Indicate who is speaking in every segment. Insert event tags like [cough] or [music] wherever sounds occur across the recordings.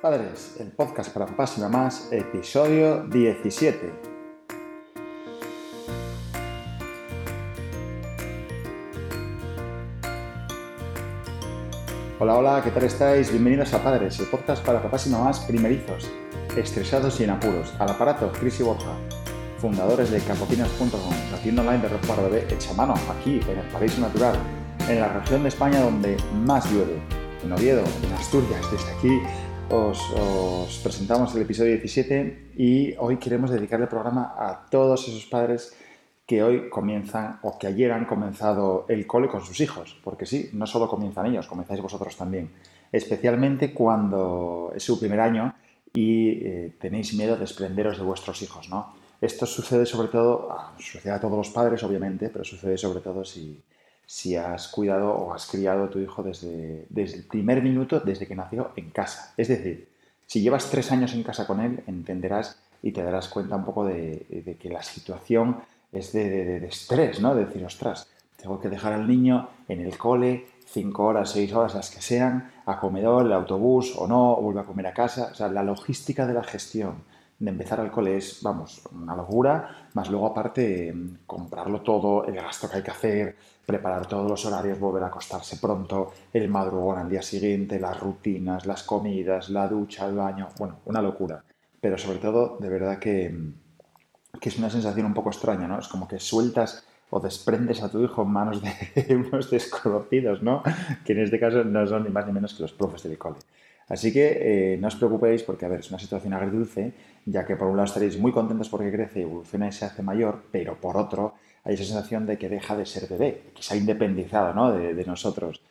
Speaker 1: Padres, el podcast para papás y mamás, episodio 17. Hola, hola, ¿qué tal estáis? Bienvenidos a Padres, el podcast para papás y mamás primerizos, estresados y en apuros. Al aparato, Cris y Borja, fundadores de campopinas.com, la tienda online de ropa bebé hecha a mano, aquí, en el paraíso natural, en la región de España donde más llueve, en Oviedo, en Asturias, desde aquí os, presentamos el episodio 17 y hoy queremos dedicar el programa a todos esos padres que hoy comienzan o que ayer han comenzado el cole con sus hijos, porque sí, no solo comienzan ellos, comenzáis vosotros también, especialmente cuando es su primer año y eh, tenéis miedo de desprenderos de vuestros hijos, ¿no? Esto sucede sobre todo, ah, sucede a todos los padres obviamente, pero sucede sobre todo si, si has cuidado o has criado a tu hijo desde, desde el primer minuto, desde que nació en casa. Es decir, si llevas tres años en casa con él, entenderás y te darás cuenta un poco de, que la situación es de, estrés, ¿no? De decir, ostras, tengo que dejar al niño en el cole cinco horas, seis horas, las que sean, a comedor, el autobús o no, o vuelve a comer a casa. O sea, la logística de la gestión de empezar al cole es, vamos, una locura, más luego aparte comprarlo todo, el gasto que hay que hacer, preparar todos los horarios, volver a acostarse pronto, el madrugón al día siguiente, las rutinas, las comidas, la ducha, el baño, bueno, una locura. Pero sobre todo, de verdad que, que es una sensación un poco extraña, ¿no? Es como que sueltas o desprendes a tu hijo en manos de [laughs] unos desconocidos, ¿no? Que en este caso no son ni más ni menos que los profes del cole. Así que eh, no os preocupéis porque, a ver, es una situación agridulce, ya que por un lado estaréis muy contentos porque crece, evoluciona y se hace mayor, pero por otro hay esa sensación de que deja de ser bebé, que se ha independizado ¿no? de, nosotros.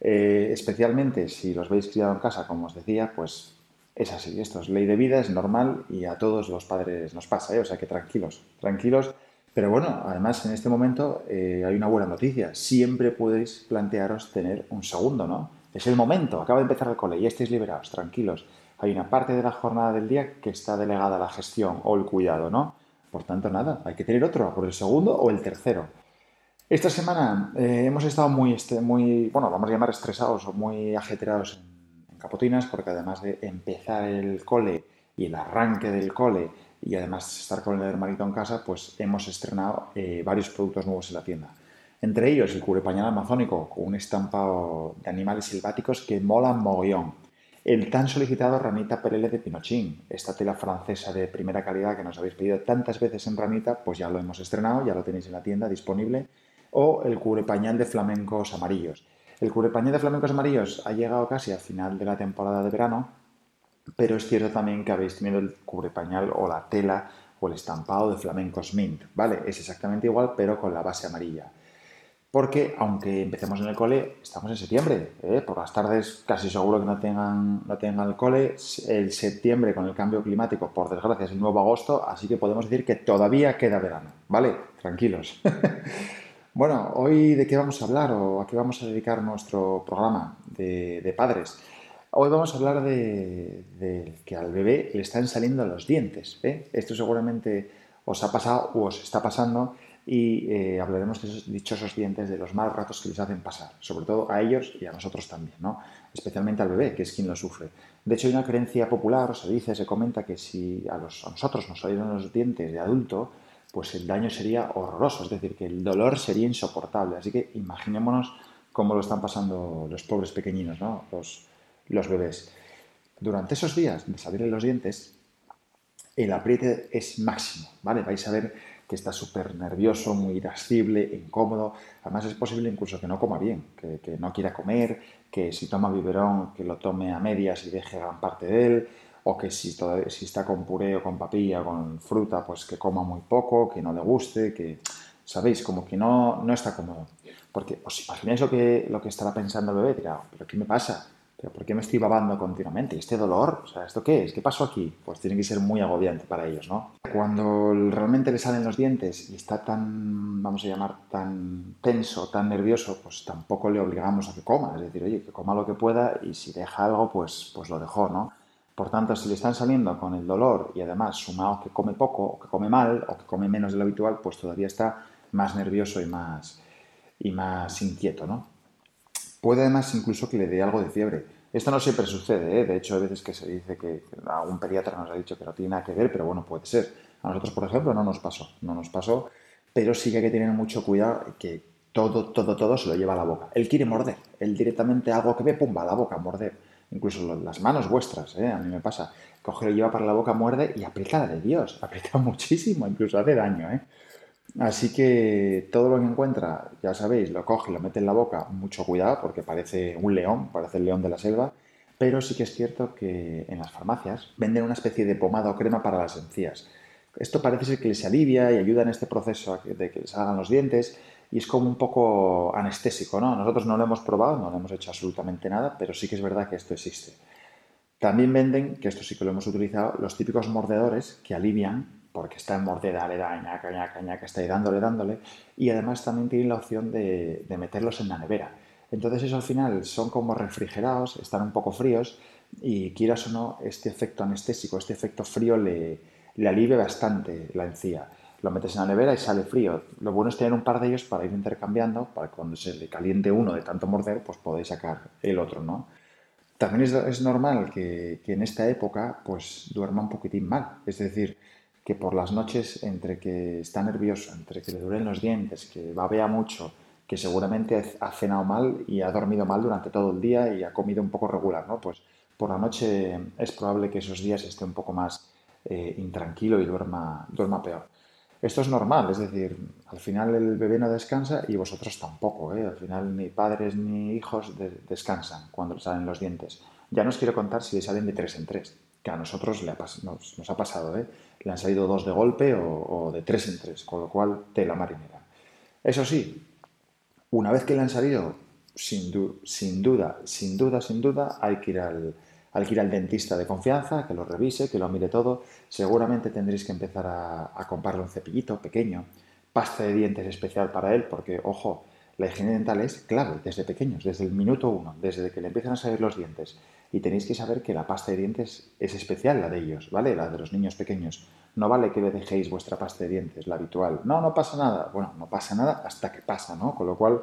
Speaker 1: Eh, especialmente si los veis criado en casa, como os decía, pues es así, esto es ley de vida, es normal y a todos los padres nos pasa, ¿eh? o sea que tranquilos, tranquilos. Pero bueno, además en este momento hay una buena noticia, siempre podéis plantearos tener un segundo, ¿no? Es el momento, acaba de empezar el cole y estáis liberados, tranquilos. Hay una parte de la jornada del día que está delegada a la gestión o el cuidado, ¿no? Por tanto, nada, hay que tener otro, por el segundo o el tercero. Esta semana eh, hemos estado muy, este, muy, bueno, vamos a llamar estresados o muy ajetreados en, Capotinas, porque además de empezar el cole y el arranque del cole y además estar con el hermanito en casa, pues hemos estrenado eh, varios productos nuevos en la tienda. Entre ellos el cubrepañal amazónico con un estampado de animales selváticos que mola mogollón. El tan solicitado ranita perele de Pinochín, esta tela francesa de primera calidad que nos habéis pedido tantas veces en ranita, pues ya lo hemos estrenado, ya lo tenéis en la tienda disponible. O el cubrepañal de flamencos amarillos. El cubrepañal de flamencos amarillos ha llegado casi al final de la temporada de verano, pero es cierto también que habéis tenido el cubrepañal o la tela o el estampado de flamencos mint, ¿vale? Es exactamente igual, pero con la base amarilla porque aunque empecemos en el cole, estamos en septiembre. ¿eh? Por las tardes casi seguro que no tengan, no tengan el cole. El septiembre con el cambio climático, por desgracia, es el nuevo agosto, así que podemos decir que todavía queda verano. ¿Vale? Tranquilos. [laughs] bueno, hoy de qué vamos a hablar o a qué vamos a dedicar nuestro programa de, padres. Hoy vamos a hablar de, que al bebé le están saliendo los dientes. ¿eh? Esto seguramente os ha pasado o os está pasando y eh, hablaremos de esos dichosos dientes, de los malos ratos que les hacen pasar, sobre todo a ellos y a nosotros también, ¿no? especialmente al bebé, que es quien lo sufre. De hecho, hay una creencia popular, se dice, se comenta que si a, los, a nosotros nos salieron los dientes de adulto, pues el daño sería horroroso, es decir, que el dolor sería insoportable. Así que imaginémonos cómo lo están pasando los pobres pequeñinos, ¿no? los, bebés. Durante esos días de salirle los dientes, el apriete es máximo, ¿vale? Vais a ver que está súper nervioso, muy irascible, incómodo. Además es posible incluso que no coma bien, que, no quiera comer, que si toma biberón, que lo tome a medias y deje gran parte de él, o que si, si está con puré o con papilla o con fruta, pues que coma muy poco, que no le guste, que, ¿sabéis? Como que no, no está cómodo. Porque os imagináis lo que, lo que estará pensando el bebé, dirá, ¿pero qué me pasa? ¿Por qué me estoy babando continuamente? ¿Este dolor? O sea, ¿esto qué es? ¿Qué pasó aquí? Pues tiene que ser muy agobiante para ellos, ¿no? Cuando realmente le salen los dientes y está tan, vamos a llamar, tan tenso, tan nervioso, pues tampoco le obligamos a que coma. Es decir, oye, que coma lo que pueda y si deja algo, pues, pues lo dejó, ¿no? Por tanto, si le están saliendo con el dolor y además sumado que come poco, o que come mal, o que come menos de lo habitual, pues todavía está más nervioso y más, y más inquieto, ¿no? Puede además incluso que le dé algo de fiebre. Esto no siempre sucede, ¿eh? de hecho, hay veces que se dice que algún pediatra nos ha dicho que no tiene nada que ver, pero bueno, puede ser. A nosotros, por ejemplo, no nos pasó, no nos pasó, pero sí que hay que tener mucho cuidado que todo, todo, todo se lo lleva a la boca. Él quiere morder, él directamente algo que ve, pumba, a la boca, morder. Incluso las manos vuestras, ¿eh? a mí me pasa. Coge, lleva para la boca, muerde y aprieta de Dios, [laughs] aprieta muchísimo, incluso hace daño. ¿eh? Así que todo lo que encuentra, ya sabéis, lo coge, lo mete en la boca, mucho cuidado porque parece un león, parece el león de la selva, pero sí que es cierto que en las farmacias venden una especie de pomada o crema para las encías. Esto parece ser que les alivia y ayuda en este proceso de que les hagan los dientes y es como un poco anestésico, ¿no? Nosotros no lo hemos probado, no le hemos hecho absolutamente nada, pero sí que es verdad que esto existe. También venden, que esto sí que lo hemos utilizado, los típicos mordedores que alivian porque está en morde, dale, dale, ñaca, ñaca, ñaca, está ahí dándole, dándole, y además también tienen la opción de, meterlos en la nevera. Entonces eso al final son como refrigerados, están un poco fríos, y quieras o no, este efecto anestésico, este efecto frío le, le alivia bastante la encía. Lo metes en la nevera y sale frío. Lo bueno es tener un par de ellos para ir intercambiando, para que cuando se le caliente uno de tanto morder, pues podéis sacar el otro, ¿no? También es, es normal que, que, en esta época pues duerma un poquitín mal. Es decir, que por las noches, entre que está nervioso, entre que le duelen los dientes, que babea mucho, que seguramente ha cenado mal y ha dormido mal durante todo el día y ha comido un poco regular, ¿no? Pues por la noche es probable que esos días esté un poco más eh, intranquilo y duerma, duerma peor. Esto es normal, es decir, al final el bebé no descansa y vosotros tampoco, ¿eh? Al final ni padres ni hijos descansan cuando salen los dientes. Ya no os quiero contar si salen de tres en tres que a nosotros le nos, ha pasado, ¿eh? le han salido dos de golpe o, de tres en tres, con lo cual tela marinera. Eso sí, una vez que le han salido, sin, sin duda, sin duda, sin duda, hay que, ir al, hay que ir al dentista de confianza, que lo revise, que lo mire todo. Seguramente tendréis que empezar a, a comprarle un cepillito pequeño, pasta de dientes especial para él, porque, ojo, la higiene dental es clave desde pequeños, desde el minuto uno, desde que le empiezan a salir los dientes. Y tenéis que saber que la pasta de dientes es especial, la de ellos, ¿vale? La de los niños pequeños. No vale que le dejéis vuestra pasta de dientes, la habitual. No, no pasa nada. Bueno, no pasa nada hasta que pasa, ¿no? Con lo cual,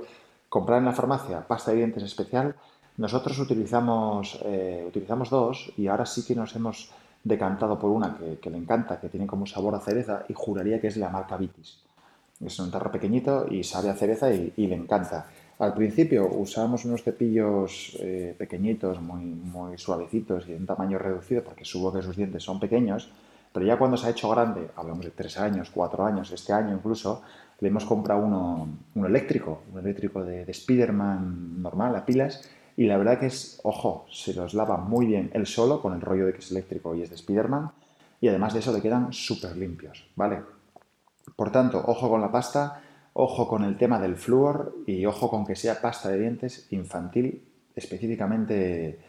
Speaker 1: comprar en la farmacia pasta de dientes especial. Nosotros utilizamos, eh, utilizamos dos y ahora sí que nos hemos decantado por una que, le encanta, que tiene como sabor a cereza y juraría que es la marca Vitis. Es un tarro pequeñito y sabe a cereza y, le encanta. Al principio usábamos unos cepillos eh, pequeñitos, muy, suavecitos y de un tamaño reducido porque subo que sus dientes son pequeños, pero ya cuando se ha hecho grande, hablamos de tres años, cuatro años, este año incluso, le hemos comprado uno, eléctrico, un eléctrico de, de Spiderman normal a pilas y la verdad que es, ojo, se los lava muy bien él solo con el rollo de que es eléctrico y es de Spiderman y además de eso le quedan súper limpios, ¿vale? Por tanto, ojo con la pasta, ojo con el tema del flúor y ojo con que sea pasta de dientes infantil específicamente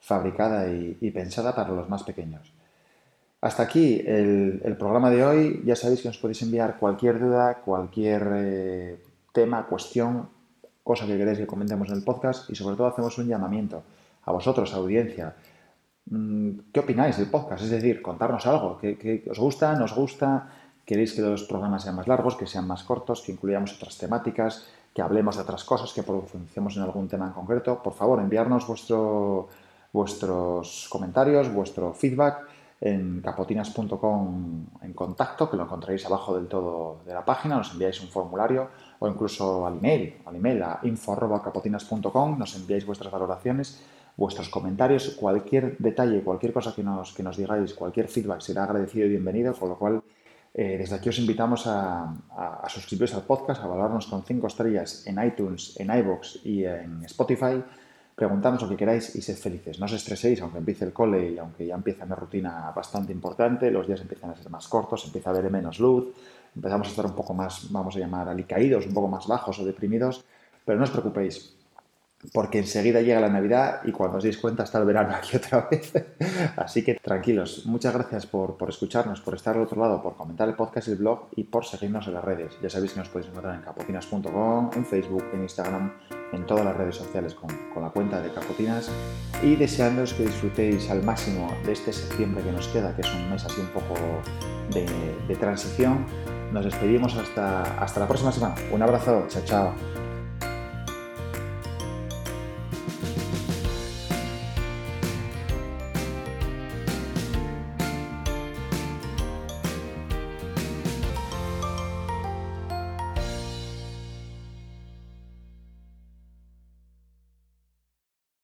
Speaker 1: fabricada y, pensada para los más pequeños. Hasta aquí el, programa de hoy. Ya sabéis que nos podéis enviar cualquier duda, cualquier eh, tema, cuestión, cosa que queréis que comentemos en el podcast y sobre todo hacemos un llamamiento a vosotros, audiencia. Mm, ¿Qué opináis del podcast? Es decir, contarnos algo. ¿Qué, os gusta? ¿Nos gusta? Queréis que los programas sean más largos, que sean más cortos, que incluyamos otras temáticas, que hablemos de otras cosas, que profundicemos en algún tema en concreto, por favor, enviarnos vuestro, vuestros comentarios, vuestro feedback en capotinas.com en contacto, que lo encontraréis abajo del todo de la página, nos enviáis un formulario o incluso al email, al email a info.capotinas.com, nos enviáis vuestras valoraciones, vuestros comentarios, cualquier detalle, cualquier cosa que nos, que nos digáis, cualquier feedback será agradecido y bienvenido, con lo cual eh, desde aquí os invitamos a, suscribiros al podcast, a valorarnos con 5 estrellas en iTunes, en iBox y en Spotify. Preguntadnos lo que queráis y sed felices. No os estreséis, aunque empiece el cole y aunque ya empieza una rutina bastante importante, los días empiezan a ser más cortos, empieza a haber menos luz, empezamos a estar un poco más, vamos a llamar, alicaídos, un poco más bajos o deprimidos, pero no os preocupéis, porque enseguida llega la Navidad y cuando os deis cuenta está el verano aquí otra [laughs] vez. Así que tranquilos, muchas gracias por, escucharnos, por estar al otro lado, por comentar el podcast y el blog y por seguirnos en las redes. Ya sabéis que nos podéis encontrar en capotinas.com, en Facebook, en Instagram, en todas las redes sociales con, la cuenta de Capotinas y deseándoos que disfrutéis al máximo de este septiembre que nos queda, que es un mes así un poco de, de transición. Nos despedimos hasta, hasta la próxima semana. Un abrazo, chao, chao.